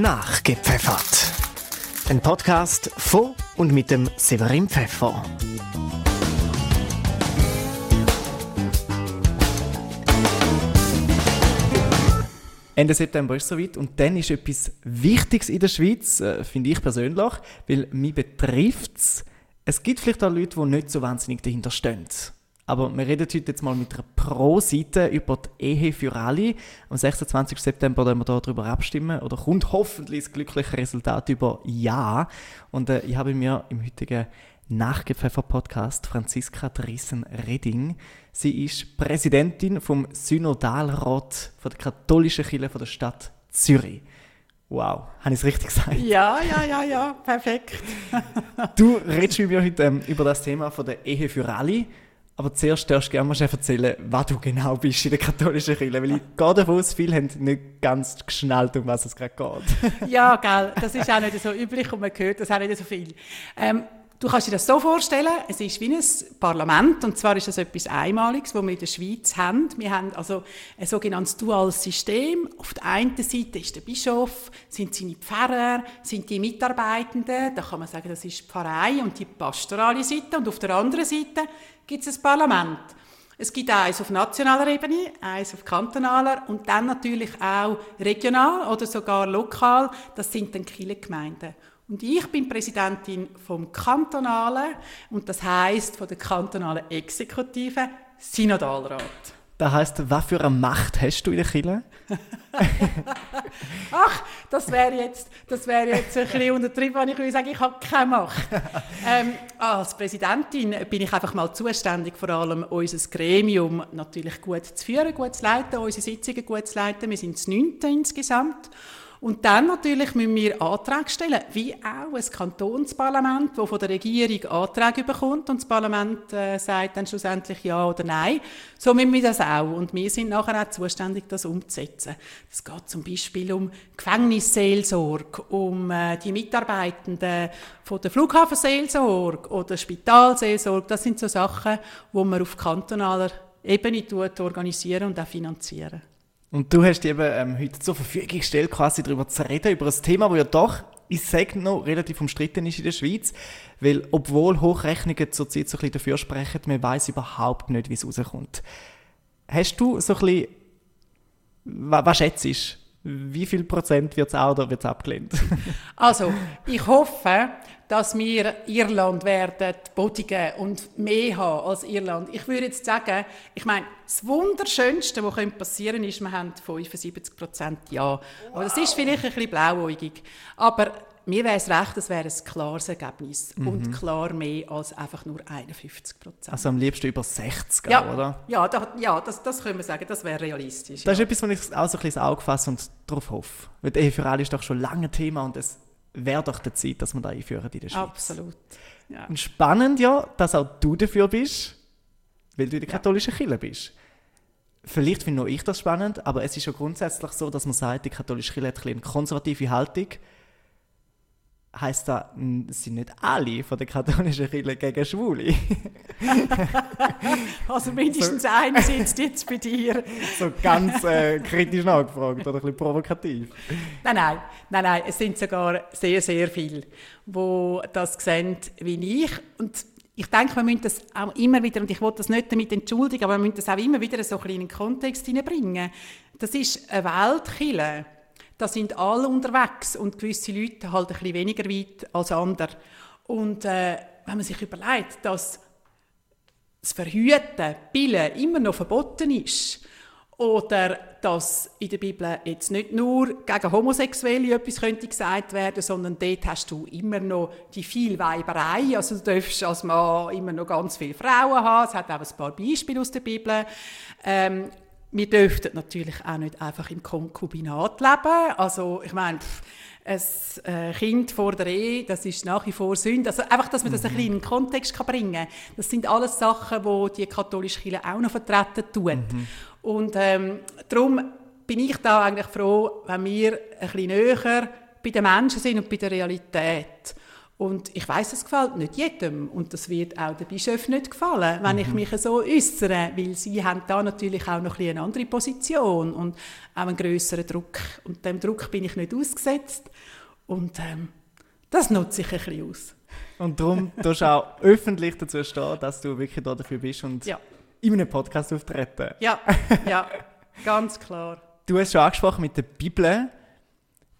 Nachgepfeffert. Ein Podcast von und mit dem Severin Pfeffer. Ende September ist es soweit und dann ist etwas Wichtiges in der Schweiz, äh, finde ich persönlich, weil mich betrifft es. Es gibt vielleicht auch Leute, die nicht so wahnsinnig dahinter stehen. Aber wir reden heute jetzt mal mit einer Pro-Seite über die Ehe für alle. Am 26. September werden wir darüber abstimmen oder kommt hoffentlich das glückliche Resultat über Ja. Und äh, ich habe mir im heutigen Nachgepfeffer-Podcast Franziska Drissen-Redding. Sie ist Präsidentin vom Synodalrat von der katholischen Kirche von der Stadt Zürich. Wow, habe ich es richtig gesagt? Ja, ja, ja, ja, perfekt. du redest mit mir heute ähm, über das Thema von der Ehe für alle. Aber zuerst darfst du gerne mal erzählen, was du genau bist in der katholischen Kirche. Weil ich gehe davon aus, viele haben nicht ganz geschnallt, um was es gerade geht. ja, gell, das ist auch nicht so üblich und man hört das auch nicht so viel. Ähm, Du kannst dir das so vorstellen, es ist wie ein Parlament, und zwar ist das etwas Einmaliges, was wir in der Schweiz haben. Wir haben also ein sogenanntes duales System. Auf der einen Seite ist der Bischof, sind seine Pfarrer, sind die Mitarbeitenden, da kann man sagen, das ist die Pfarrei und die pastorale Seite, und auf der anderen Seite gibt es ein Parlament. Es gibt eins auf nationaler Ebene, eins auf kantonaler und dann natürlich auch regional oder sogar lokal. Das sind dann Kirchengemeinden. Und ich bin Präsidentin vom kantonalen und das heißt von der kantonalen Exekutive Synodalrat. Das heißt, was für eine Macht hast du in der Kirche? Ach, das wäre jetzt, das wäre jetzt ein bisschen untertrieben, wenn ich würde sagen, ich habe keine Macht. Ähm, als Präsidentin bin ich einfach mal zuständig, vor allem unser Gremium natürlich gut zu führen, gut zu leiten, unsere Sitzungen gut zu leiten. Wir sind das neunte insgesamt. Und dann natürlich müssen wir Anträge stellen, wie auch ein Kantonsparlament, das von der Regierung Anträge bekommt und das Parlament äh, sagt dann schlussendlich Ja oder Nein. So müssen wir das auch. Und wir sind nachher auch zuständig, das umzusetzen. Es geht zum Beispiel um Gefängnisseelsorge, um äh, die Mitarbeitenden von der Flughafenseelsorge oder Spitalseelsorge. Das sind so Sachen, die man auf kantonaler Ebene organisieren und auch finanzieren. Und du hast eben ähm, heute zur Verfügung gestellt, quasi darüber zu reden, über ein Thema, das ja doch, ich sage noch, relativ umstritten ist in der Schweiz. Weil, obwohl Hochrechnungen zurzeit so ein bisschen dafür sprechen, man weiß überhaupt nicht, wie es rauskommt. Hast du so ein bisschen, was, was schätzt du? Wie viel Prozent wird es auch oder wird es abgelehnt? also, ich hoffe, dass wir Irland werden bodigen und mehr haben als Irland. Ich würde jetzt sagen, ich meine, das Wunderschönste, was passieren ist, wir haben 75 Prozent Ja. Aber das ist vielleicht ein bisschen blauäugig. Aber mir wäre es recht, es wäre ein klares Ergebnis mhm. und klar mehr als einfach nur 51 Prozent. Also am liebsten über 60, ja, oder? Ja, da, ja das, das können wir sagen, das wäre realistisch. Das ja. ist etwas, wo ich auch so ein bisschen ins Auge fasse und darauf hoffe. Weil die Ehe für alle ist doch schon lange Thema und es wäre doch die Zeit, dass wir da einführen in der Schweiz. Absolut. Ja. Und spannend ja, dass auch du dafür bist, weil du in der katholischen ja. Kirche bist. Vielleicht finde nur ich das spannend, aber es ist ja grundsätzlich so, dass man sagt, die katholische Kirche hat eine konservative Haltung heißt das, sind nicht alle von der katholischen Kirche gegen Schwule. also mindestens so, einer sitzt jetzt bei dir. so ganz äh, kritisch nachgefragt oder ein bisschen provokativ. Nein, nein, nein, nein, es sind sogar sehr, sehr viele, die das sehen wie ich. Und ich denke, wir müssen das auch immer wieder, und ich wollte das nicht damit entschuldigen, aber wir müssen das auch immer wieder so ein bisschen in den Kontext hineinbringen. Das ist eine Weltkille da sind alle unterwegs und gewisse Leute halt ein bisschen weniger weit als andere. Und äh, wenn man sich überlegt, dass das Verhüten, Pillen immer noch verboten ist, oder dass in der Bibel jetzt nicht nur gegen Homosexuelle etwas könnte gesagt werden, sondern dort hast du immer noch die Vielweiberei. Also du darfst als Mann immer noch ganz viele Frauen haben. Es hat auch ein paar Beispiele aus der Bibel. Ähm, wir dürften natürlich auch nicht einfach im Konkubinat leben. Also, ich meine, ein äh, Kind vor der Ehe, das ist nach wie vor Sünde. Also einfach, dass man das ein bisschen in den Kontext kann bringen kann. Das sind alles Sachen, die die katholische Kirche auch noch vertreten tut. Mhm. Und ähm, darum bin ich da eigentlich froh, wenn wir ein bisschen näher bei den Menschen sind und bei der Realität. Und ich weiß, es gefällt nicht jedem und das wird auch den Bischöfen nicht gefallen, wenn mhm. ich mich so äußere, weil sie haben da natürlich auch noch ein eine andere Position und auch einen größeren Druck. Und dem Druck bin ich nicht ausgesetzt und ähm, das nutze ich ein bisschen aus. Und darum tust du auch öffentlich dazu stehen, dass du wirklich da dafür bist und ja. in einem Podcast auftreten. Ja, ja, ganz klar. Du hast schon angesprochen mit der Bibel.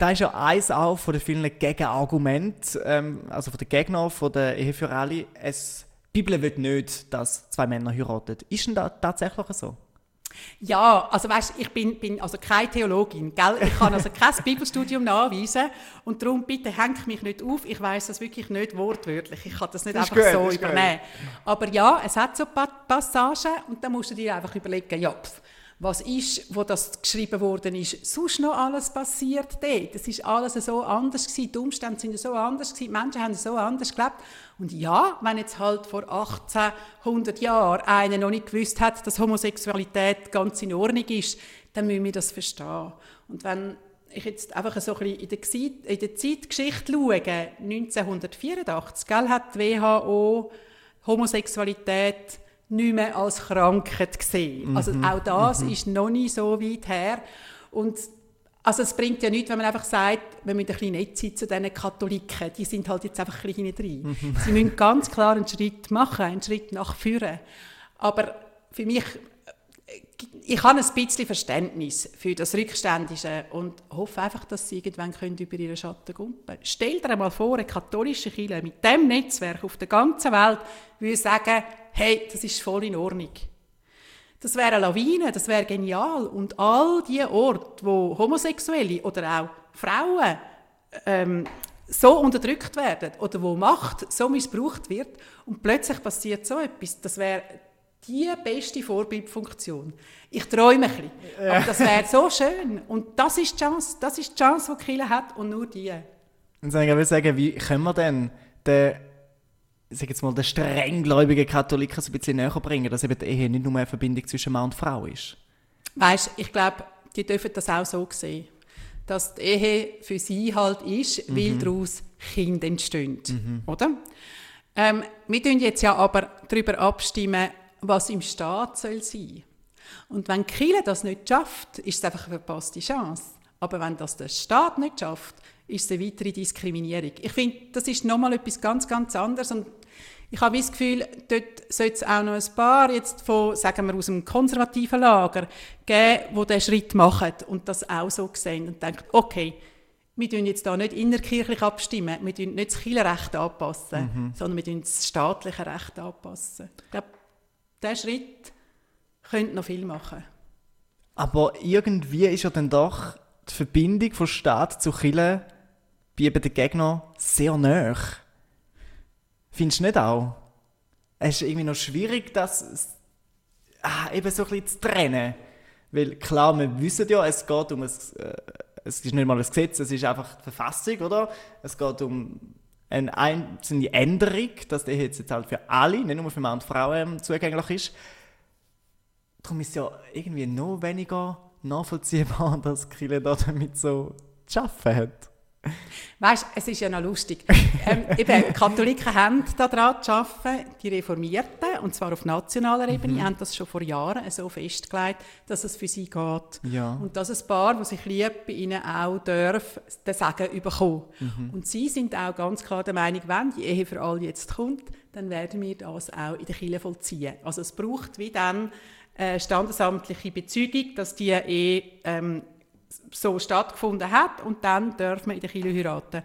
Da ist ja eins auch von den vielen Gegenargumenten, ähm, also von den Gegnern von der Ehe für alle. Es, die Bibel will nicht, dass zwei Männer heiraten. Ist denn das tatsächlich so? Ja, also weißt, ich bin, bin also keine Theologin, gell? Ich kann also kein Bibelstudium nachweisen und darum bitte hängt mich nicht auf. Ich weiß das wirklich nicht wortwörtlich. Ich kann das nicht das einfach gut, so übernehmen. Gut. Aber ja, es hat so Passagen und da musst du dir einfach überlegen, ja, pf, was ist, wo das geschrieben worden ist, sonst noch alles passiert dort. Es ist alles so anders gewesen, die Umstände sind so anders gewesen, die Menschen haben so anders gelebt. Und ja, wenn jetzt halt vor 1800 Jahren einer noch nicht gewusst hat, dass Homosexualität ganz in Ordnung ist, dann müssen wir das verstehen. Und wenn ich jetzt einfach so ein bisschen in der, Zeitgeschichte schaue, 1984, gell, hat die WHO Homosexualität nicht mehr als Krankheit gesehen. Mhm. Also auch das mhm. ist noch nicht so weit her. Und also es bringt ja nichts, wenn man einfach sagt, wir müssen ein bisschen nett sein zu diesen Katholiken. Die sind halt jetzt einfach ein bisschen drin. Mhm. Sie müssen ganz klar einen Schritt machen, einen Schritt nach vorne. Aber für mich, ich habe ein bisschen Verständnis für das Rückständische und hoffe einfach, dass sie irgendwann können über ihren Schatten kumpen Stell dir einmal vor, eine katholische Kirche mit dem Netzwerk auf der ganzen Welt würde sagen, hey, das ist voll in Ordnung. Das wäre eine Lawine, das wäre genial. Und all die Orte, wo Homosexuelle oder auch Frauen ähm, so unterdrückt werden oder wo Macht so missbraucht wird und plötzlich passiert so etwas, das wäre die beste Vorbildfunktion. Ich träume ein bisschen, aber das wäre so schön. Und das ist die Chance, das ist die Chance, die Kirche hat und nur die. Und ich will sagen, wie können wir denn den ich sage jetzt mal, den strenggläubigen Katholiken so ein bisschen näher bringen, dass eben die Ehe nicht nur eine Verbindung zwischen Mann und Frau ist? Weißt, ich glaube, die dürfen das auch so sehen, dass die Ehe für sie halt ist, mhm. weil daraus Kinder entstehen, mhm. oder? Ähm, wir tun jetzt ja aber darüber abstimmen, was im Staat soll sein. Und wenn Kiel das nicht schafft, ist es einfach eine verpasste Chance. Aber wenn das der Staat nicht schafft, ist es eine weitere Diskriminierung. Ich finde, das ist nochmal etwas ganz, ganz anderes. Und ich habe das Gefühl, dort sollte es auch noch ein paar jetzt von, sagen wir, aus dem konservativen Lager geben, die diesen Schritt machen und das auch so sehen und denken, okay, wir tun jetzt da nicht innerkirchlich abstimmen, wir tun nicht das Kirchenrecht anpassen, mhm. sondern wir tun das staatliche Recht anpassen. Ich glaube, dieser Schritt könnte noch viel machen. Aber irgendwie ist ja dann doch die Verbindung von Staat zu Kirche bei eben den Gegner sehr nah. Findest du nicht auch? Es ist irgendwie noch schwierig, das ah, eben so ein bisschen zu trennen. Weil klar, wir wissen ja, es geht um ein, äh, es ist nicht mal ein Gesetz, es ist einfach die Verfassung, oder? Es geht um eine einzelne Änderung, dass der jetzt halt für alle, nicht nur für Mann und Frauen zugänglich ist. Darum ist es ja irgendwie noch weniger nachvollziehbar, dass Kille da damit so zu arbeiten hat. Weißt, es ist ja noch lustig. ähm, eben, Katholiken haben daran zu arbeiten, die Reformierten, und zwar auf nationaler Ebene, mhm. haben das schon vor Jahren so festgelegt, dass es für sie geht. Ja. Und dass ein Paar, das sich liebt, bei ihnen auch darf, den Segen bekommen. Mhm. Und sie sind auch ganz klar der Meinung, wenn die Ehe für alle jetzt kommt, dann werden wir das auch in der Kirche vollziehen. Also es braucht wie dann äh, standesamtliche Bezeugung, dass die Ehe ähm, so stattgefunden hat und dann dürfen wir in der Kirche heiraten.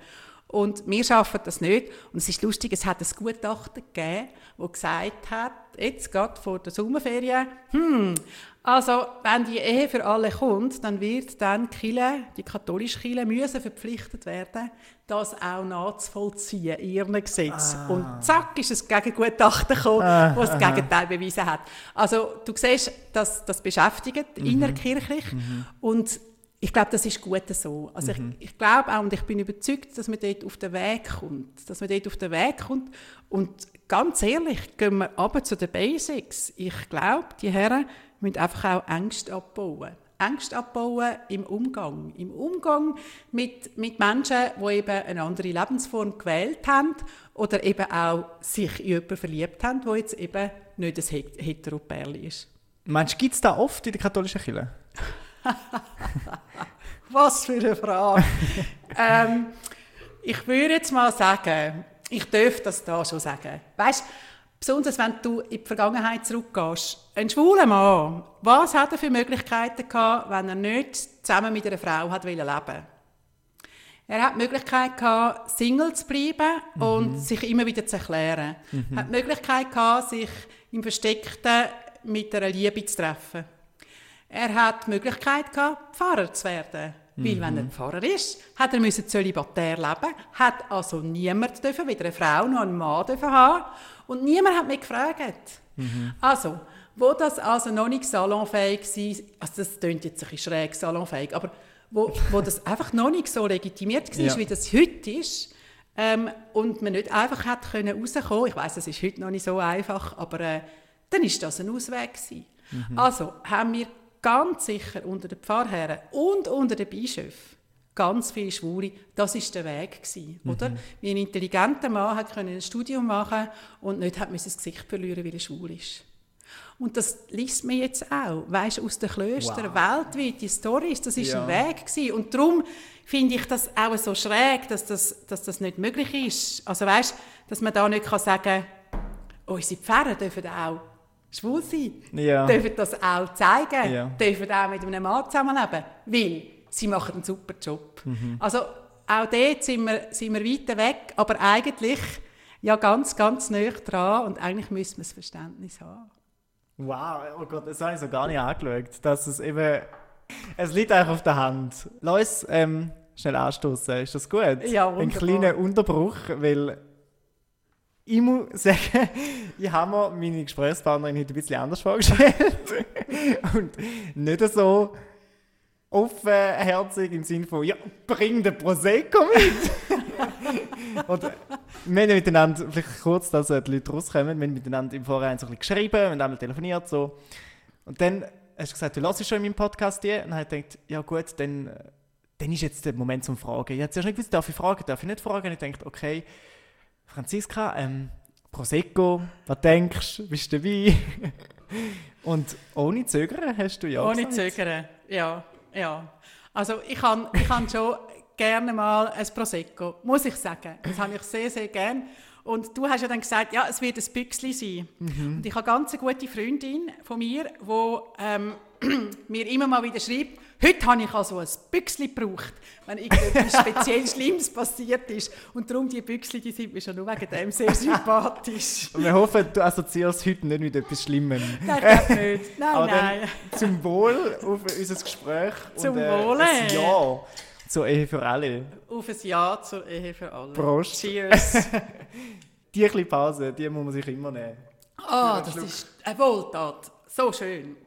Und wir schaffen das nicht. Und es ist lustig, es hat ein Gutachten gegeben, das gesagt hat, jetzt gerade vor der Sommerferien, hm, also wenn die Ehe für alle kommt, dann wird dann die, Kirche, die katholische Kirche müssen verpflichtet werden, das auch nachzuvollziehen in ihrem Gesetz. Ah. Und zack, ist es Gegengutachten gekommen, ah, das das Gegenteil bewiesen hat. Also du siehst, dass das beschäftigt mhm. innerkirchlich mhm. und ich glaube, das ist gut so. Also mhm. ich, ich glaube auch und ich bin überzeugt, dass man dort auf den Weg kommt. Dass man dort auf den Weg kommt. Und ganz ehrlich, gehen wir aber zu den Basics. Ich glaube, die Herren müssen einfach auch Ängste abbauen. Ängste abbauen im Umgang. Im Umgang mit, mit Menschen, die eben eine andere Lebensform gewählt haben oder eben auch sich in jemanden verliebt haben, der jetzt eben nicht ein Heteropärli ist. Meinst du, gibt es da oft in der katholischen Kirche? Was für eine Frage. ähm, ich würde jetzt mal sagen, ich dürfte das da schon sagen. Weißt, besonders wenn du in die Vergangenheit zurückgehst. Ein schwuler Mann, was hat er für Möglichkeiten gehabt, wenn er nicht zusammen mit einer Frau hat leben wollte? Er hat die Möglichkeit gehabt, Single zu bleiben mhm. und sich immer wieder zu erklären. Mhm. Er hat die Möglichkeit gehabt, sich im Versteckten mit einer Liebe zu treffen. Er hat die Möglichkeit gehabt, Pfarrer zu werden. Weil wenn er mhm. Pfarrer ist, hat er müssen zölibatär leben, hat also niemand dürfen, weder eine Frau noch einen Mann dürfen haben. Und niemand hat mich gefragt. Mhm. Also, wo das also noch nicht salonfähig war, also das klingt jetzt ein bisschen schräg, salonfähig, aber wo, wo das einfach noch nicht so legitimiert war, ja. wie das heute ist, ähm, und man nicht einfach hat können rauskommen, ich weiß, das ist heute noch nicht so einfach, aber äh, dann ist das ein Ausweg Mhm. Also haben wir ganz sicher unter den Pfarrherren und unter den Bischöfen ganz viele Schwule, das ist der Weg gewesen, mhm. oder? Wie ein intelligenter Mann hat ein Studium machen und nicht hat das Gesicht verlieren, weil er schwul ist. Und das liest man jetzt auch, weißt aus den Klöstern wow. weltweit, die Stories, das ist ja. ein Weg gewesen. Und darum finde ich das auch so schräg, dass das, dass das nicht möglich ist. Also weißt, dass man da nicht kann sagen, unsere Pfarrer dürfen auch schwul sein, ja. dürfen das auch zeigen, ja. dürfen auch mit einem Mann zusammenleben, weil sie machen einen super Job. Mhm. Also auch dort sind wir, sind wir weiter weg, aber eigentlich ja ganz, ganz nah dran und eigentlich müssen wir das Verständnis haben. Wow, oh Gott, das habe ich so gar nicht angeschaut, dass es eben, es liegt einfach auf der Hand. Lass ähm, schnell anstoßen, ist das gut? Ja, wunderbar. Ein kleiner Unterbruch, weil ich muss sagen, ich habe mir meine Gesprächspartnerin heute ein bisschen anders vorgestellt. und nicht so offenherzig im Sinne von, ja, bring den Prosecco mit. und wir haben miteinander, vielleicht kurz, dass die Leute rauskommen, wir haben miteinander im Vorhinein so ein bisschen geschrieben, wir haben einmal telefoniert so. Und dann hast du gesagt, du hörst schon in meinem Podcast die. Und dann habe ich gedacht, ja gut, dann, dann ist jetzt der Moment zum Fragen. Ich habe zuerst nicht gewusst, darf ich fragen, darf ich nicht fragen? Und ich dachte, okay, Franziska, ähm, Prosecco, was denkst du, bist du dabei? Und ohne Zögern hast du ja Ohne gesagt. Zögern, ja, ja. Also ich kann, ich kann schon gerne mal ein Prosecco, muss ich sagen. Das habe ich sehr, sehr gerne. Und du hast ja dann gesagt, ja, es wird ein Büchsli sein. Mhm. Und ich habe eine ganz gute Freundin von mir, die ähm, mir immer mal wieder schreibt, Heute habe ich also ein Büchsli gebraucht, wenn irgendetwas speziell Schlimmes passiert ist. Und darum, die Büchsli, die sind mir schon nur wegen dem sehr sympathisch. Und wir hoffen, du assoziierst heute nicht mit etwas Schlimmem. Nein, nicht. Nein, Aber nein. Zum Wohl auf unser Gespräch. Zum und, äh, Wohle. Ja zur Ehe für alle. Auf ein Ja zur Ehe für alle. Prost. Cheers. die kleine Pause, die muss man sich immer nehmen. Ah, oh, das ist eine Wohltat. So schön.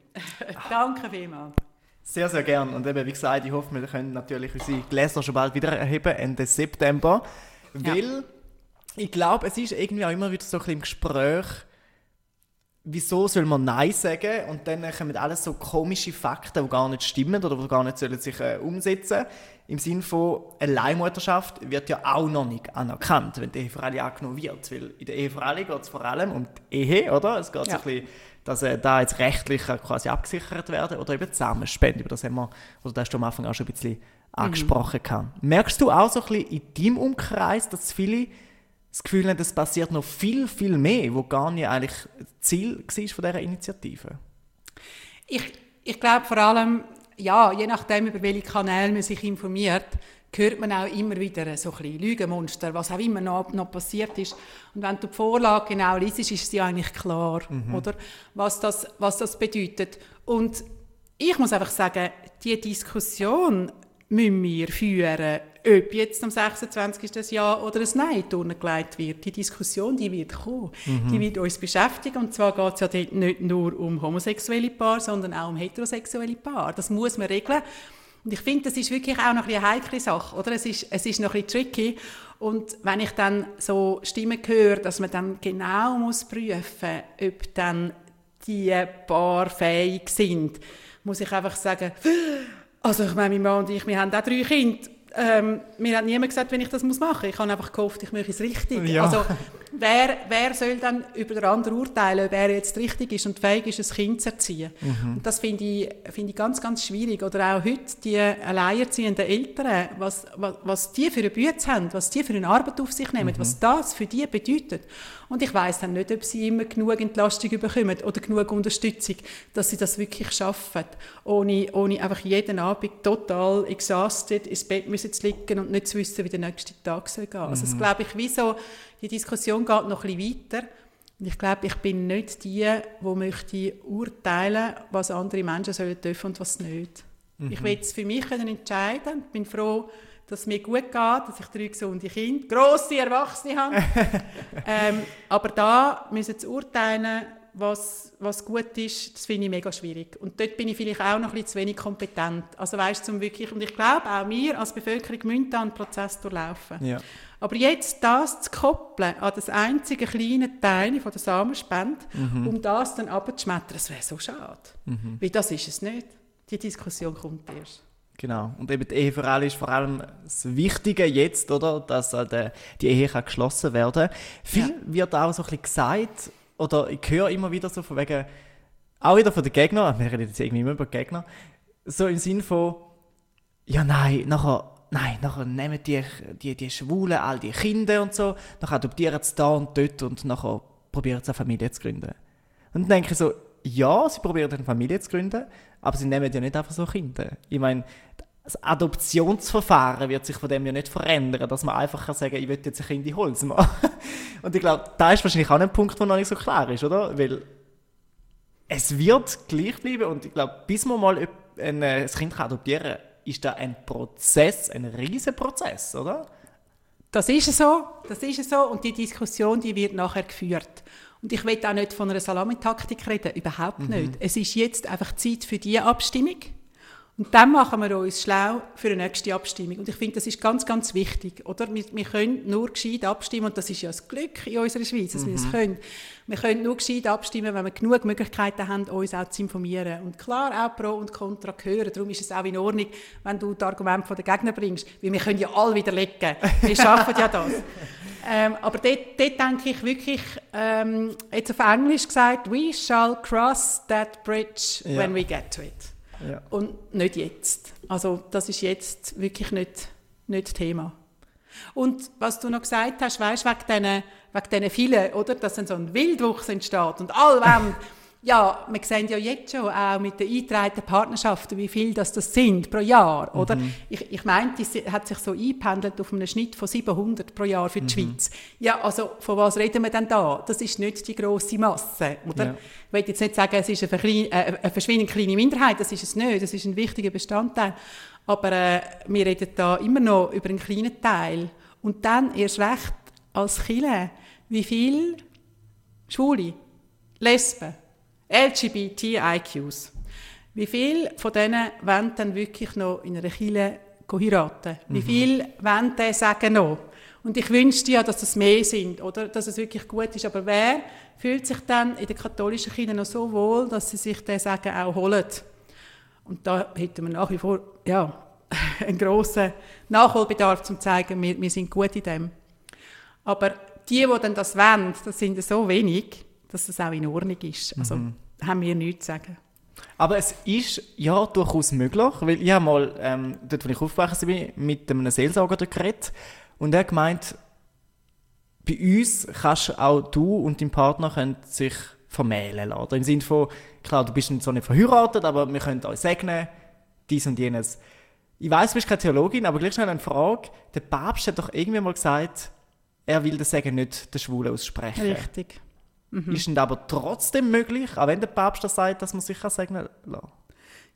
Danke vielmals. Sehr, sehr gern. Und eben, wie gesagt, ich hoffe, wir können natürlich unsere Gläser schon bald wieder erheben, Ende September. Weil ja. ich glaube, es ist irgendwie auch immer wieder so ein bisschen im Gespräch, wieso soll man Nein sagen? Und dann kommen alles so komische Fakten, die gar nicht stimmen oder die gar nicht sollen sich äh, umsetzen Im Sinne von, eine Leihmutterschaft wird ja auch noch nicht anerkannt, wenn die Ehe für alle angenommen wird. Weil in der Ehe für alle geht es vor allem um die Ehe, oder? Es geht ja. so ein bisschen dass äh, da jetzt rechtlich quasi abgesichert werden oder eben Zusammenspende. Über das haben wir, oder das hast du am Anfang auch schon ein bisschen angesprochen. Mhm. Merkst du auch so ein bisschen in deinem Umkreis, dass viele das Gefühl haben, es passiert noch viel, viel mehr, wo gar nicht eigentlich Ziel war von dieser Initiative? Ich, ich glaube vor allem, ja, je nachdem, über welche Kanäle man sich informiert, hört man auch immer wieder so ein bisschen Lügenmonster, was auch immer noch, noch passiert ist. Und wenn du die Vorlage genau liest, ist es dir eigentlich klar, mhm. oder? Was das, was das bedeutet. Und ich muss einfach sagen, die Diskussion müssen wir führen, ob jetzt am 26. Jahr oder ein Nein gelegt wird. Die Diskussion, die wird kommen. Mhm. Die wird uns beschäftigen. Und zwar geht es ja dort nicht nur um homosexuelle Paar, sondern auch um heterosexuelle Paar. Das muss man regeln. Und ich finde, das ist wirklich auch noch eine heikle Sache, oder? Es ist, es ist noch ein bisschen tricky. Und wenn ich dann so Stimmen höre, dass man dann genau muss prüfen, ob dann die Paar fähig sind, muss ich einfach sagen, also ich meine, mein Mann und ich, wir haben auch drei Kinder ähm, mir hat niemand gesagt, wenn ich das machen muss. Ich habe einfach gehofft, ich mache es richtig. Ja. Also, wer, wer soll dann über den anderen urteilen, ob er jetzt richtig ist und fähig ist, ein Kind zu erziehen? Mhm. Und das finde ich, find ich ganz, ganz schwierig. Oder auch heute die alleinerziehenden Eltern, was, was, was die für eine Bütze haben, was die für eine Arbeit auf sich nehmen, mhm. was das für die bedeutet. Und ich weiß dann nicht, ob sie immer genug Entlastung bekommen oder genug Unterstützung, dass sie das wirklich schaffen, ohne, ohne einfach jeden Abend total exhausted ins Bett müssen zu liegen und nicht zu wissen, wie der nächste Tag soll gehen. Mhm. Also das glaube ich, wie so, die Diskussion geht noch ein bisschen weiter. Und ich glaube, ich bin nicht die, die möchte urteilen, was andere Menschen sollen dürfen und was nicht. Mhm. Ich will es für mich entscheiden. Ich bin froh, dass es mir gut geht, dass ich drei gesunde Kinder, grosse Erwachsene habe. ähm, aber da müssen sie urteilen, was, was gut ist, das finde ich mega schwierig. Und dort bin ich vielleicht auch noch ein bisschen zu wenig kompetent. Also weißt zum wirklich, und ich glaube auch wir als Bevölkerung müssen da einen Prozess durchlaufen. Ja. Aber jetzt das zu koppeln an das einzige kleine Teil von der Samenspende, mhm. um das dann abzuschmettern, das wäre so schade. Mhm. Weil das ist es nicht. Die Diskussion kommt erst. Genau. Und eben die Ehe für alle ist vor allem das Wichtige jetzt, oder? Dass halt, die Ehe kann geschlossen werden Viel ja. wird auch so ein bisschen gesagt, oder ich höre immer wieder so von wegen, auch wieder von den Gegnern, wir reden jetzt irgendwie immer über Gegner, so im Sinn von, ja nein, nachher, nein, nachher nehmen die, die, die Schwulen all die Kinder und so, nachher adoptieren sie da und dort und nachher probieren sie eine Familie zu gründen. Und dann denke ich so, ja, sie probieren eine Familie zu gründen, aber sie nehmen ja nicht einfach so Kinder. Ich meine, das Adoptionsverfahren wird sich von dem ja nicht verändern, dass man einfach kann sagen ich will jetzt ein Kind in Holz machen. Und ich glaube, da ist wahrscheinlich auch ein Punkt, der noch nicht so klar ist, oder? Weil es wird gleich bleiben und ich glaube, bis man mal ein, ein Kind adoptieren kann, ist da ein Prozess, ein riesiger Prozess, oder? Das ist so, das ist so und die Diskussion, die wird nachher geführt. Und ich will auch nicht von einer Salamitaktik reden, überhaupt mhm. nicht. Es ist jetzt einfach Zeit für die Abstimmung. Und dann machen wir uns schlau für die nächste Abstimmung. Und ich finde, das ist ganz, ganz wichtig. Oder? Wir, wir können nur gescheit abstimmen, und das ist ja das Glück in unserer Schweiz, dass mhm. wir es können. Wir können nur gescheit abstimmen, wenn wir genug Möglichkeiten haben, uns auch zu informieren. Und klar, auch Pro und Contra hören. Darum ist es auch in Ordnung, wenn du das Argument von den Gegnern bringst. Weil wir können ja alle widerlegen. Wir schaffen ja das. Ähm, aber dort, dort denke ich wirklich, ähm, jetzt auf Englisch gesagt, we shall cross that bridge ja. when we get to it. Ja. Und nicht jetzt. Also das ist jetzt wirklich nicht, nicht Thema. Und was du noch gesagt hast, weißt, wegen diesen, wegen diesen vielen, oder, dass dann so ein Wildwuchs entsteht und all wollen ja, wir sehen ja jetzt schon auch mit den eingetragenen Partnerschaften, wie viel das, das sind pro Jahr, oder? Mhm. Ich, ich meine, die hat sich so eingependelt auf einem Schnitt von 700 pro Jahr für die mhm. Schweiz. Ja, also von was reden wir denn da? Das ist nicht die grosse Masse, oder? Ja. Ich will jetzt nicht sagen, es ist eine, äh, eine verschwindend kleine Minderheit, das ist es nicht, das ist ein wichtiger Bestandteil. Aber äh, wir reden da immer noch über einen kleinen Teil. Und dann erst recht als Chile, wie viel Schwule, Lesben, LGBTIQs. Wie viele von denen wollen dann wirklich noch in einer Kirche heiraten? Wie mhm. viele wollen dann sagen noch? Und ich wünschte ja, dass es mehr sind, oder? Dass es wirklich gut ist. Aber wer fühlt sich dann in der katholischen Kirche noch so wohl, dass sie sich den Sagen auch holen? Und da hätten wir nach wie vor, ja, einen grossen Nachholbedarf, um zu zeigen, wir, wir sind gut in dem. Aber die, die dann das wollen, das sind so wenig, dass das auch in Ordnung ist. Also mhm. haben wir nichts zu sagen. Aber es ist ja durchaus möglich, weil ich habe mal, ähm, dort wo ich aufgewachsen bin, mit einem Seelsorger geredet und er hat gemeint, bei uns kannst auch du und dein Partner sich vermählen lassen. Im Sinne von, klar, du bist nicht so nicht verheiratet, aber wir können euch segnen, dies und jenes. Ich weiß, du bist keine Theologin, aber gleich schnell eine Frage. Der Papst hat doch irgendwann mal gesagt, er will das Segen nicht der Schwule aussprechen. Richtig. Mhm. Ist es aber trotzdem möglich, auch wenn der Papst das sagt, dass man sich segnen lassen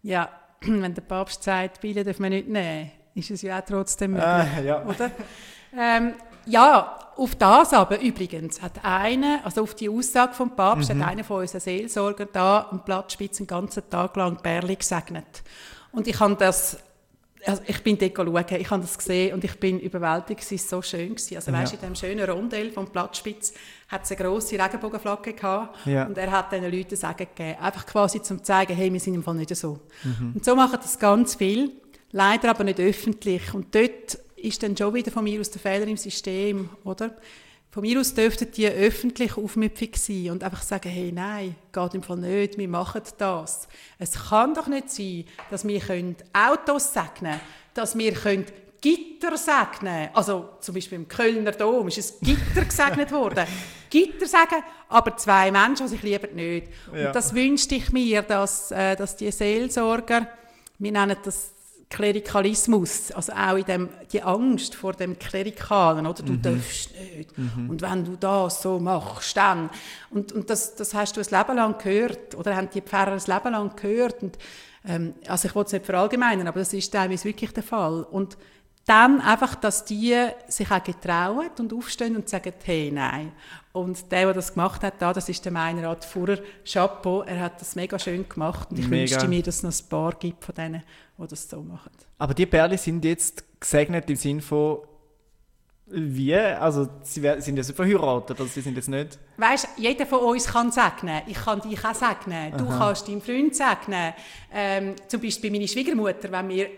Ja, wenn der Papst sagt, Biele darf man nicht nehmen, ist es ja auch trotzdem möglich. Äh, ja. Oder? Ähm, ja, auf das aber übrigens hat einer, also auf die Aussage vom Papst, mhm. hat einer von unseren Seelsorgern da am Platzspitz den ganzen Tag lang Bärli gesegnet. Und ich habe das also ich bin dort schauen, ich habe das gesehen und ich bin überwältigt, es war so schön. Gewesen. Also Ja. weißt, in diesem schönen Rondell vom Platzspitz hat es eine grosse Regenbogenflagge gehabt Ja. und er hat diesen Leuten sagen gegeben, einfach quasi zum zeigen, hey, wir sind im Fall nicht so. Mhm. Und so machen das ganz viel, leider aber nicht öffentlich. Und dort ist dann schon wieder von mir aus der Fehler im System, oder? Von mir aus dürften die öffentlich aufmüpfig sein und einfach sagen, hey, nein, geht im Fall nicht, wir machen das. Es kann doch nicht sein, dass wir können Autos segnen können, dass wir können Gitter segnen Also zum Beispiel im Kölner Dom ist ein Gitter gesegnet worden. Gitter sagen, aber zwei Menschen, die sich lieben nicht. Ja. Und das wünschte ich mir, dass, äh, dass die Seelsorger, wir nennen das Klerikalismus, also auch in dem, die Angst vor dem Klerikalen, oder? Du darfst nicht. Und wenn du das so machst, dann. Und, und das, das hast du ein Leben lang gehört, oder haben die Pfarrer ein Leben lang gehört. Und, ähm, also ich will es nicht verallgemeinern, aber das ist teilweise wirklich der Fall. Und dann einfach, dass die sich auch getrauen und aufstehen und sagen, hey, nein. Und der, der das gemacht hat, da, das ist der Meinerat Fuhrer, Chapeau, er hat das mega schön gemacht und ich Mega. wünschte mir, dass es noch ein paar gibt von denen, die das so machen. Aber die Perle sind jetzt gesegnet im Sinn von wie? Also sie sind jetzt verheiratet, also sie sind jetzt nicht... Weißt, jeder von uns kann segnen. Ich kann dich auch segnen. Du kannst deinen Freund segnen. Ähm, zum Beispiel meine Schwiegermutter, wenn wir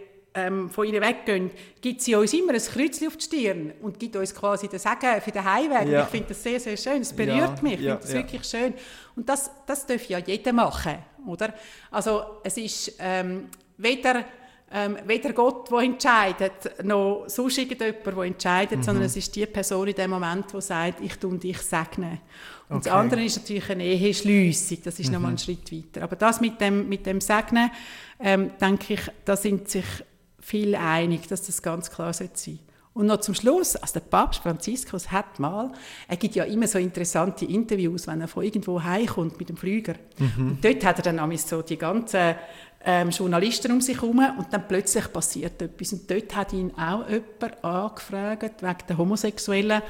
ähm, von ihr weggehen, gibt sie uns immer ein Kreuzchen auf die Stirn und gibt uns quasi den Segen für den Heimweg. Ja. Ich finde das sehr, sehr schön. Es berührt Ja, mich. Ich ja, finde das wirklich schön. Und das, das darf ja jeder machen, oder? Also es ist ähm, weder ähm, weder Gott, der entscheidet, noch sonst irgendjemand, der entscheidet, Mhm. sondern es ist die Person in dem Moment, die sagt, ich tue dich segnen. Und das Okay. andere ist natürlich eine Eheschliessung, das ist nochmal Mhm. ein Schritt weiter. Aber das mit dem, mit dem Segnen, ähm, denke ich, da sind sich viele einig, dass das ganz klar sein sollte. Und noch zum Schluss, also der Papst Franziskus hat mal, er gibt ja immer so interessante Interviews, wenn er von irgendwo heimkommt mit dem Flüger. Und dort hat er dann so die ganzen ähm, Journalisten um sich herum und dann plötzlich passiert etwas. Und dort hat ihn auch jemand angefragt, wegen der Homosexuellen.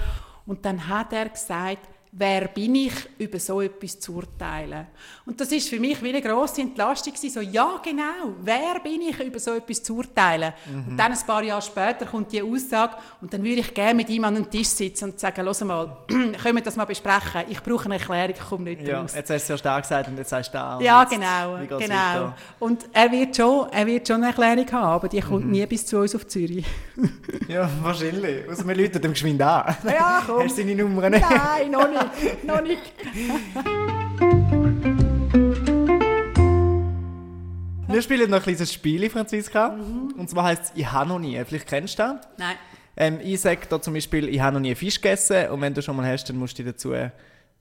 Und dann hat er gesagt, wer bin ich, über so etwas zu urteilen. Und das ist für mich wie eine grosse Entlastung gewesen, so, ja genau, wer bin ich, über so etwas zu urteilen. Und dann ein paar Jahre später kommt die Aussage und dann würde ich gerne mit ihm an den Tisch sitzen und sagen, los mal, können wir das mal besprechen, ich brauche eine Erklärung, ich komme nicht Ja, raus. jetzt hast du es ja stark gesagt und jetzt sagst du da. Ja, genau, genau. weiter? Und er wird, schon, er wird schon eine Erklärung haben, aber die kommt nie bis zu uns auf Zürich. Ja, wahrscheinlich. Außer wir läuten dem geschwind an. Ja, komm. Hast du seine Nummern? Nein, noch nicht, noch nicht. Wir spielen noch ein kleines Spiel, Franziska. Mhm. Und zwar heisst es «Ich habe noch nie». Vielleicht kennst du das. Nein. Ähm, ich sage da zum Beispiel, ich habe noch nie Fisch gegessen und wenn du schon mal hast, dann musst du dich dazu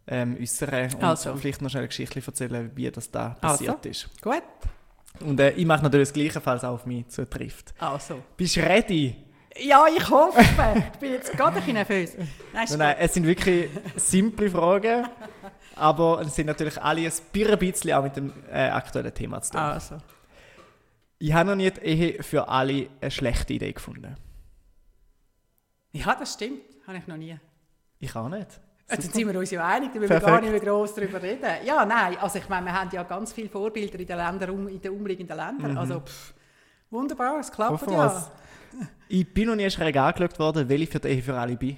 ähm, äußern und Also. vielleicht noch schnell eine Geschichte erzählen, wie das da passiert Also. ist. Gut. Und äh, ich mache natürlich das Gleiche, falls es auch auf mich zutrifft. Also. Bist du ready? Ja, ich hoffe. Ich bin jetzt gerade ein bisschen nervös. Nein, Nein, nein, es sind wirklich simple Fragen, aber es sind natürlich alle ein bisschen auch mit dem äh, aktuellen Thema zu tun. gut. Also. Ich habe noch nie die Ehe für alle eine schlechte Idee gefunden. Ja, das stimmt. Habe ich noch nie. Ich auch nicht. Jetzt sind wir uns ja einig, da müssen wir gar nicht mehr gross darüber reden. Ja, nein, also ich meine, wir haben ja ganz viele Vorbilder in den, Ländern, in den umliegenden Ländern. Also pff, wunderbar, es klappt Hoffen ja. Ich bin noch nie schräg angeschaut worden, weil ich für die Ehe für alle bin.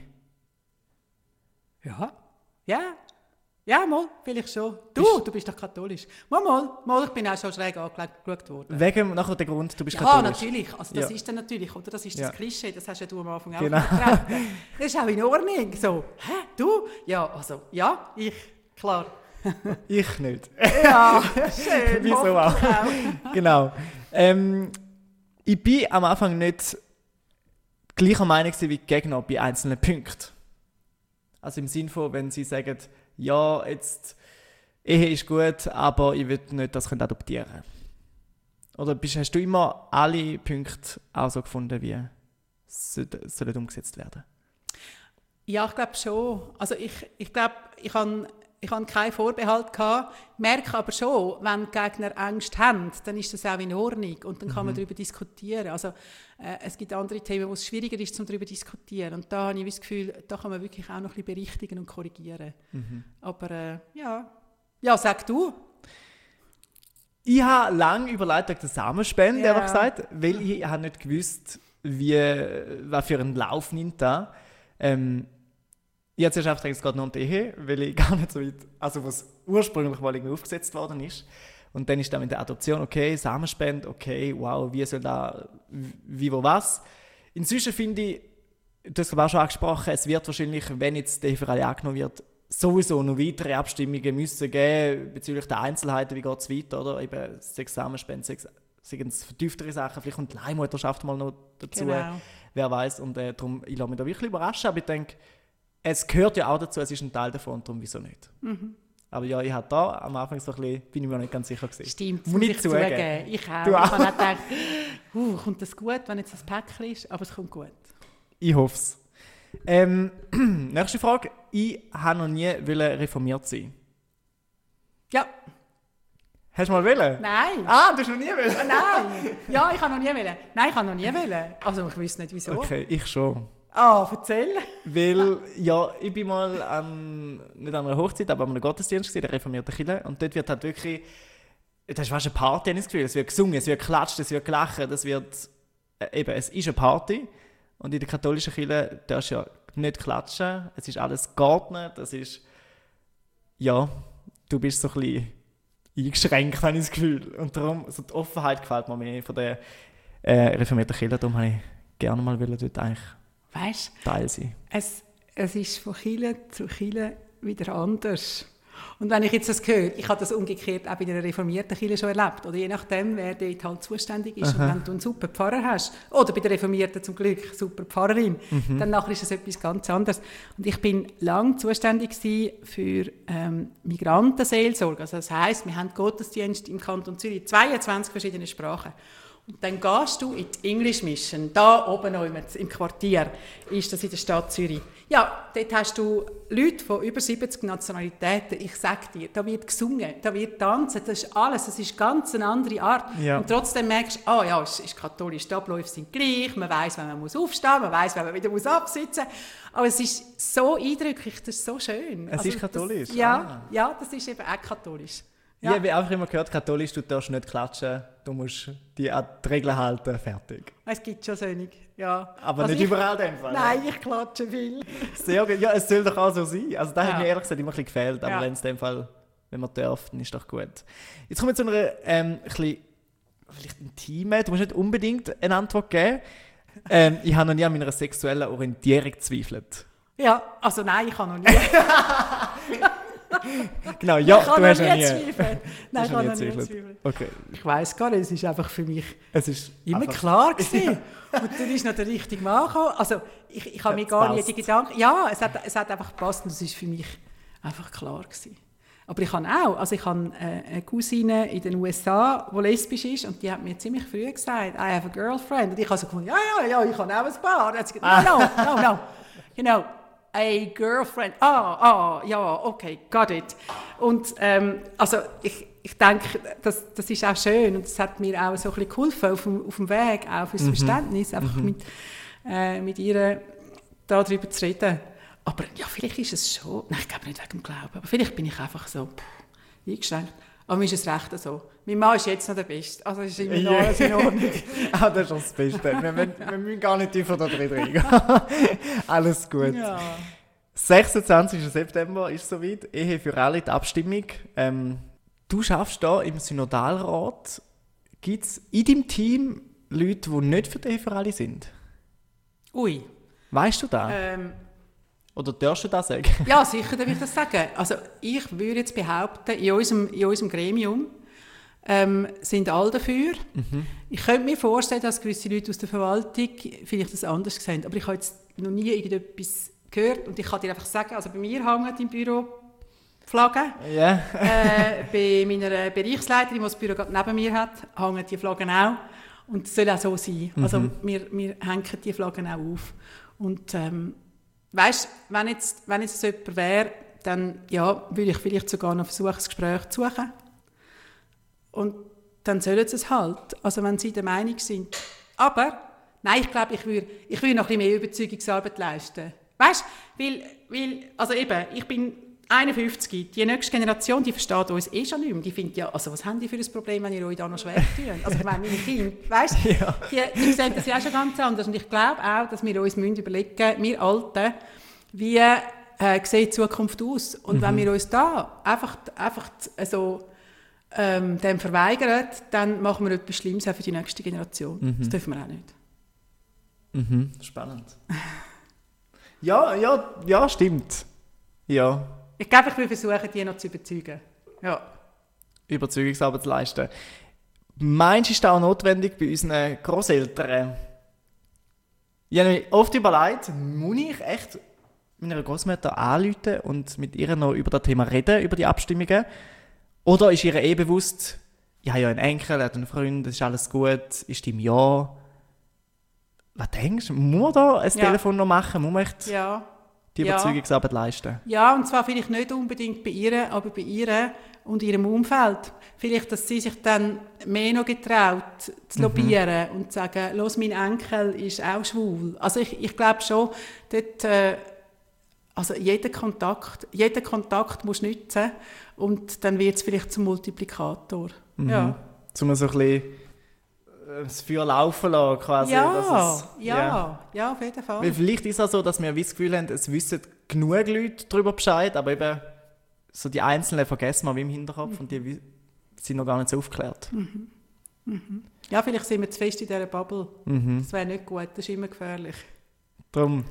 Ja, ja. Ja, mal, vielleicht schon. Du, du bist doch katholisch. Mal, mal, mal, ich bin auch schon schräg angeschaut worden. Wegen nachher der Grund, du bist Ja, katholisch. natürlich. Also das Ja. ist dann natürlich, oder? Das ist Ja. das Klischee, das hast ja du am Anfang auch Genau. Das ist auch in Ordnung. So, hä, du? Ja, also, ja, ich, klar. Ich nicht. Ja, schön. Wieso auch? genau. Ähm, ich bin am Anfang nicht gleicher Meinung gewesen wie die Gegner bei einzelnen Punkten. Also im Sinn von, wenn sie sagen, ja, jetzt Ehe ist gut, aber ich will nicht das können adoptieren. Oder bist, hast du immer alle Punkte auch so gefunden, wie sie sollen umgesetzt werden? Ja, ich glaube schon. Also ich, ich glaube, ich habe ich habe keinen Vorbehalt gehabt, merke aber schon, wenn die Gegner Angst haben, dann ist das auch in Ordnung und dann kann man darüber diskutieren. Also äh, es gibt andere Themen, wo es schwieriger ist, um darüber zu diskutieren und da habe ich das Gefühl, da kann man wirklich auch noch ein bisschen berichtigen und korrigieren. Aber äh, ja, ja, sag du. Ich habe lange überlegt wegen der Samenspende, ehrlich gesagt, weil ich habe nicht gewusst, wie, was für einen Lauf nimmt da. Ähm, ich habe zuerst einfach gedacht, es geht nur um die Ehe, weil ich gar nicht so weit, also was ursprünglich mal irgendwie aufgesetzt worden ist. Und dann ist dann mit der Adoption, okay, Samenspende, okay, wow, wie soll da, wie, wo, was. Inzwischen finde ich, du hast es auch schon angesprochen, es wird wahrscheinlich, wenn jetzt die Ehe für alle angenommen wird, sowieso noch weitere Abstimmungen müssen geben bezüglich der Einzelheiten, wie geht es weiter, oder? Eben sechs Samenspende, sechs, seien es vertieftere Sachen, vielleicht kommt die Leihmutterschaft mal noch dazu, Genau. wer weiß. Und äh, darum, ich lasse mich da wirklich überraschen, aber ich denke, es gehört ja auch dazu, es ist ein Teil davon, darum wieso nicht. Mhm. Aber ja, ich hatte da am Anfang so ein bisschen, bin ich mir nicht ganz sicher gewesen. Stimmt, Muss ich ich zugeben. zugeben. Ich auch. Du Ich auch. habe auch gedacht, uh, kommt das gut, wenn jetzt das Päckchen ist? Aber es kommt gut. Ich hoffe es. Ähm, nächste Frage. Ich habe noch nie reformiert sein. Ja, Hast du mal wollen? nein. Ah, du hast noch nie wollen? Nein. Ja, ich habe noch nie wollen. Nein, ich habe noch nie wollen. Also ich wüsste nicht, wieso. Okay, ich schon. Ah, erzähl. Weil, ja, ich bin mal an, nicht an einer Hochzeit, aber an einem Gottesdienst gewesen, der reformierten Kirche. Und dort wird halt wirklich, das ist fast eine Party, das Gefühl. Es wird gesungen, es wird geklatscht, es wird gelacht, es wird, äh, eben, es ist eine Party. Und in der katholischen Kirche darfst du ja nicht klatschen, es ist alles geordnet, es ist, ja, du bist so ein bisschen eingeschränkt, habe ich das Gefühl. Und darum, so die Offenheit gefällt mir mehr von der äh, reformierten Kirche, darum habe ich gerne mal dort eigentlich Weißt Teil sein. es, es ist von Chile zu Chile wieder anders. Und wenn ich jetzt das höre, ich habe das umgekehrt auch bei einer reformierten Kirche schon erlebt, oder je nachdem, wer dort halt zuständig ist. Und wenn du einen super Pfarrer hast, oder bei der reformierten zum Glück super Pfarrerin, dann nachher ist es etwas ganz anderes. Und ich bin lang zuständig für ähm, Migrantenseelsorge. Also das heißt, wir haben Gottesdienst im Kanton Zürich, 22 verschiedene Sprachen. Dann gehst du in die English Mission, da oben im, Quartier, ist das in der Stadt Zürich. Ja, dort hast du Leute von über 70 Nationalitäten. Ich sag dir, da wird gesungen, da wird tanzen, das ist alles, das ist ganz eine andere Art. Ja. Und trotzdem merkst du, ah ja, es ist katholisch, die Abläufe sind gleich, man weiß, wenn man muss aufstehen, man weiß, wenn man wieder muss absitzen. Aber es ist so eindrücklich, das ist so schön. Also Es ist katholisch, Das, ja, ah. ja, das ist eben auch katholisch. Ja. Ich habe einfach immer gehört, katholisch, du darfst nicht klatschen, du musst die an die Regeln halten, fertig. Es gibt schon solche, ja. Aber Also nicht ich- überall dem Fall. Nein, ich klatsche viel. Sehr gut. Ja, es soll doch auch so sein. Also da hat Ja. mir ehrlich gesagt immer ein bisschen gefehlt, aber Ja. wenn es in dem Fall, wenn man darf, dann ist doch gut. Jetzt kommen wir zu einer ähm, ein bisschen, vielleicht intimen, du musst nicht unbedingt eine Antwort geben. Ähm, ich habe noch nie an meiner sexuellen Orientierung gezweifelt. Ja, also nein, ich kann noch nie. Genau, ja, du hast noch nie. zweifeln. Nein, ich kann nie zweifeln. Okay. Ich weiss gar nicht, es ist einfach für mich Es ist immer klar gewesen. Und dann ist noch der richtige Mann gekommen. Also ich, ich habe mir gar nie passt. die Gedanken... Ja, es hat, es hat einfach gepasst und es ist für mich einfach klar gewesen. Aber ich habe auch, also ich habe äh, eine Cousine in den USA, die lesbisch ist und die hat mir ziemlich früh gesagt, I have a girlfriend. Und ich habe so gefunden, ja, ja, ja, ich habe auch ein paar. Und hat sie gesagt, no, no, no, no. You know, a girlfriend. Ah, ah, ja, okay, got it. Und ähm, also ich, ich denke, das, das ist auch schön und das hat mir auch so ein bisschen geholfen auf dem, auf dem Weg, auch fürs Verständnis, einfach mit, äh, mit ihr darüber zu reden. Aber ja, vielleicht ist es schon, nein, ich glaube nicht wegen dem Glauben, aber vielleicht bin ich einfach so pff, eingeschränkt. Aber mir ist es recht so. Mein Mann ist jetzt noch der Beste, also ist immer noch alles in Ordnung. ah, das ist das Beste. Wir, müssen- wir müssen gar nicht tiefer da drin reingehen. Alles gut. Ja. 26. September ist soweit. Ehe für alle, die Abstimmung. Ähm, du schaffst da im Synodalrat. Gibt es in deinem Team Leute, die nicht für die Ehe für alle sind? Ui. Weißt du das? Ähm, Oder darfst du das sagen? Ja, sicher darf ich das sagen. Also ich würde jetzt behaupten, in unserem, in unserem Gremium ähm, sind alle dafür. Ich könnte mir vorstellen, dass gewisse Leute aus der Verwaltung vielleicht das anders sehen, aber ich habe jetzt noch nie irgendetwas gehört und ich kann dir einfach sagen, also bei mir hängt im Büro Flaggen. Ja. äh, bei meiner Bereichsleiterin, die das Büro gerade neben mir hat, hängen die Flaggen auch. Und es soll auch so sein. Also wir, wir hängen die Flaggen auch auf. Und ähm, weißt, wenn jetzt, wenn jetzt jemand wäre, dann ja, würde ich vielleicht sogar noch versuchen, das Gespräch zu suchen. Und dann sollen sie es halt, also wenn sie der Meinung sind. Aber, nein, ich glaube, ich würde, ich würde noch ein bisschen mehr Überzeugungsarbeit leisten. Weißt, weil, weil, also eben, ich bin 51, die nächste Generation, die versteht uns eh schon nicht mehr. Die findet ja, also was haben die für ein Problem, wenn ihr euch da noch schwer tun? Also ich meine, meine Kinder, weißt du, Ja. die, die sehen das ja auch schon ganz anders. Und ich glaube auch, dass wir uns müssen überlegen wir Alten, wie äh, sieht die Zukunft aus? Und wenn wir uns da einfach, einfach so ähm, dem verweigern, dann machen wir etwas Schlimmes auch für die nächste Generation. Das dürfen wir auch nicht. Mhm. Spannend. ja, ja, ja, stimmt. Ja, Ich glaube, ich will versuchen, die noch zu überzeugen. Ja. Überzeugungsarbeit zu leisten. Meinst du, ist das auch notwendig bei unseren Großeltern? Ich habe mir oft überlegt, muss ich echt meiner Großmutter anrufen und mit ihr noch über das Thema reden, über die Abstimmungen? Oder ist ihr eh bewusst, ich habe ja einen Enkel, hat einen Freund, es ist alles gut, ist im Ja? Was denkst du? Muss man da ein Ja. Telefon noch machen? Muss man echt Ja. Die Ja. Überzeugungsarbeit leisten? Ja, und zwar vielleicht nicht unbedingt bei ihr, aber bei ihr und ihrem Umfeld. Vielleicht, dass sie sich dann mehr noch getraut, zu lobbyieren und zu sagen, los, mein Enkel ist auch schwul. Also ich, ich glaube schon, dort, äh, also jeden Kontakt, jeden Kontakt muss nützen und dann wird es vielleicht zum Multiplikator. Ja. Um so ein bisschen das Feuer laufen lassen, quasi. Ja, es- ja, ja, auf jeden Fall. Weil vielleicht ist es auch so, dass wir das Gefühl haben, es wissen genug Leute darüber Bescheid, aber eben so die Einzelnen vergessen wir wie im Hinterkopf und die wi- sind noch gar nicht so aufgeklärt. Ja, vielleicht sind wir zu fest in dieser Bubble. Mhm. Das wäre nicht gut, das ist immer gefährlich. Darum,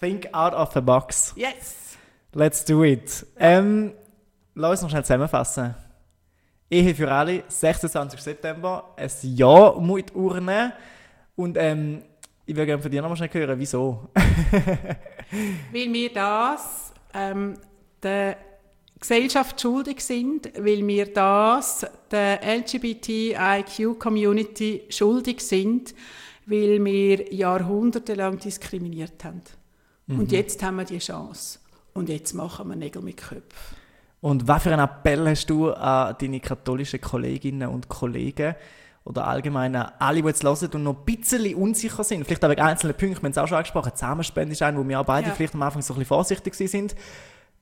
think out of the box. Yes! Let's do it. Ähm, lass uns noch schnell zusammenfassen. Ehe für alle, 26. September, ein Ja die Urne. Und ähm, ich würde gerne von dir noch mal schnell hören, wieso. Weil wir das ähm, der Gesellschaft schuldig sind, weil wir das der LGBTIQ-Community schuldig sind, weil wir jahrhundertelang diskriminiert haben. Und jetzt haben wir die Chance. Und jetzt machen wir Nägel mit Köpfen. Und was für einen Appell hast du an deine katholischen Kolleginnen und Kollegen oder allgemein an alle, die jetzt hören und noch ein bisschen unsicher sind? Vielleicht auch wegen einzelnen Punkten, wir haben es auch schon angesprochen, Zusammenspende ist ein, wo wir auch beide Ja. vielleicht am Anfang so ein bisschen vorsichtig sind.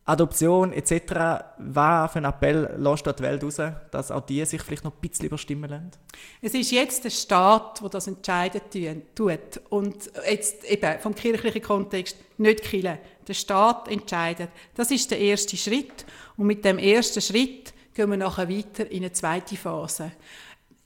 Adoption etc. Was für einen Appell lässt du die Welt raus, dass auch die sich vielleicht noch ein bisschen überstimmen lassen? Es ist jetzt der Staat, der das entscheiden tun- tut. Und jetzt eben vom kirchlichen Kontext nicht killen. Der Staat entscheidet. Das ist der erste Schritt. Und mit dem ersten Schritt gehen wir nachher weiter in eine zweite Phase.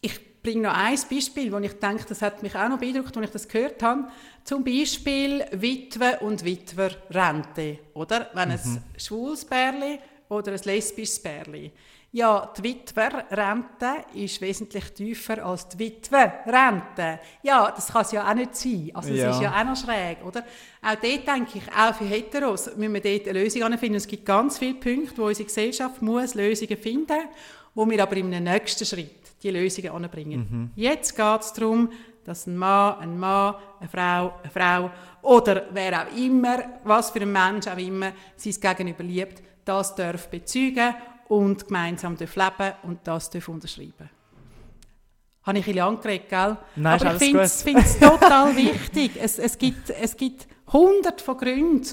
Ich bringe noch ein Beispiel, wo ich denke, das hat mich auch noch beeindruckt, als ich das gehört habe. Zum Beispiel Witwe- und Witwerrente. Oder? Wenn ein schwules Pärli oder ein lesbisches Pärli. Ja, die Witwerrente ist wesentlich tiefer als die Witwerrente. Ja, das kann es ja auch nicht sein. Also es Ja. ist ja auch noch schräg, oder? Auch dort denke ich, auch für Heteros müssen wir dort eine Lösung finden. Es gibt ganz viele Punkte, wo unsere Gesellschaft muss Lösungen finden wo wir aber im nächsten Schritt die Lösungen anbringen. Jetzt geht es darum, dass ein Mann, ein Mann, eine Frau, eine Frau oder wer auch immer, was für ein Mensch auch immer sein Gegenüber liebt, das darf bezeugen und gemeinsam leben und das darf unterschreiben. Habe ich ein bisschen angeregt, gell? Nein, Aber ich finde es- finde es total wichtig. Es, es, gibt, es gibt hundert von Gründen,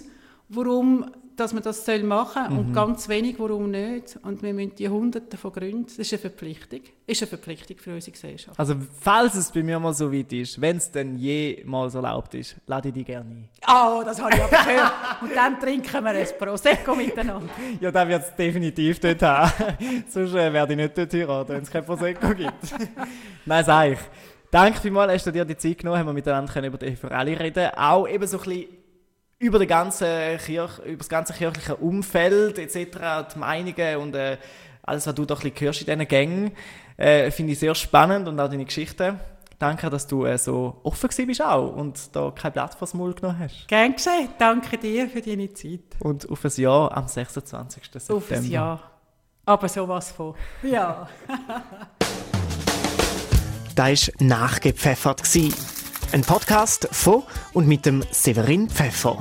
warum dass man das machen soll Mhm. und ganz wenig, warum nicht. Und wir müssen die hunderte von Gründen, das ist eine Verpflichtung, ist eine Verpflichtung für unsere Gesellschaft. Also, falls es bei mir mal so weit ist, wenn es denn jemals erlaubt ist, lade ich dich gerne ein. Oh, das habe ich aber gehört. Und dann trinken wir ein Prosecco miteinander. Ja, dann wird es definitiv dort haben. Sonst äh, werde ich nicht dort heiraten, wenn es kein Prosecco gibt. Nein, sag ich. Danke vielmals, hast du dir die Zeit genommen, haben wir miteinander über die für alle reden. Auch eben so ein bisschen über, die ganze Kirch, über das ganze kirchliche Umfeld etc., die Meinungen und äh, alles, was du da ein bisschen hörst in diesen Gängen, äh, finde ich sehr spannend und auch deine Geschichten. Danke, dass du äh, so offen gewesen bist auch und da kein Blatt vors Maul genommen hast. Gern geschehen. Danke dir für deine Zeit. Und auf ein Jahr am 26. September. Auf ein Jahr. Aber sowas von. Ja. Da ist nachgepfeffert gsi. Ein Podcast von und mit dem Severin Pfeffer.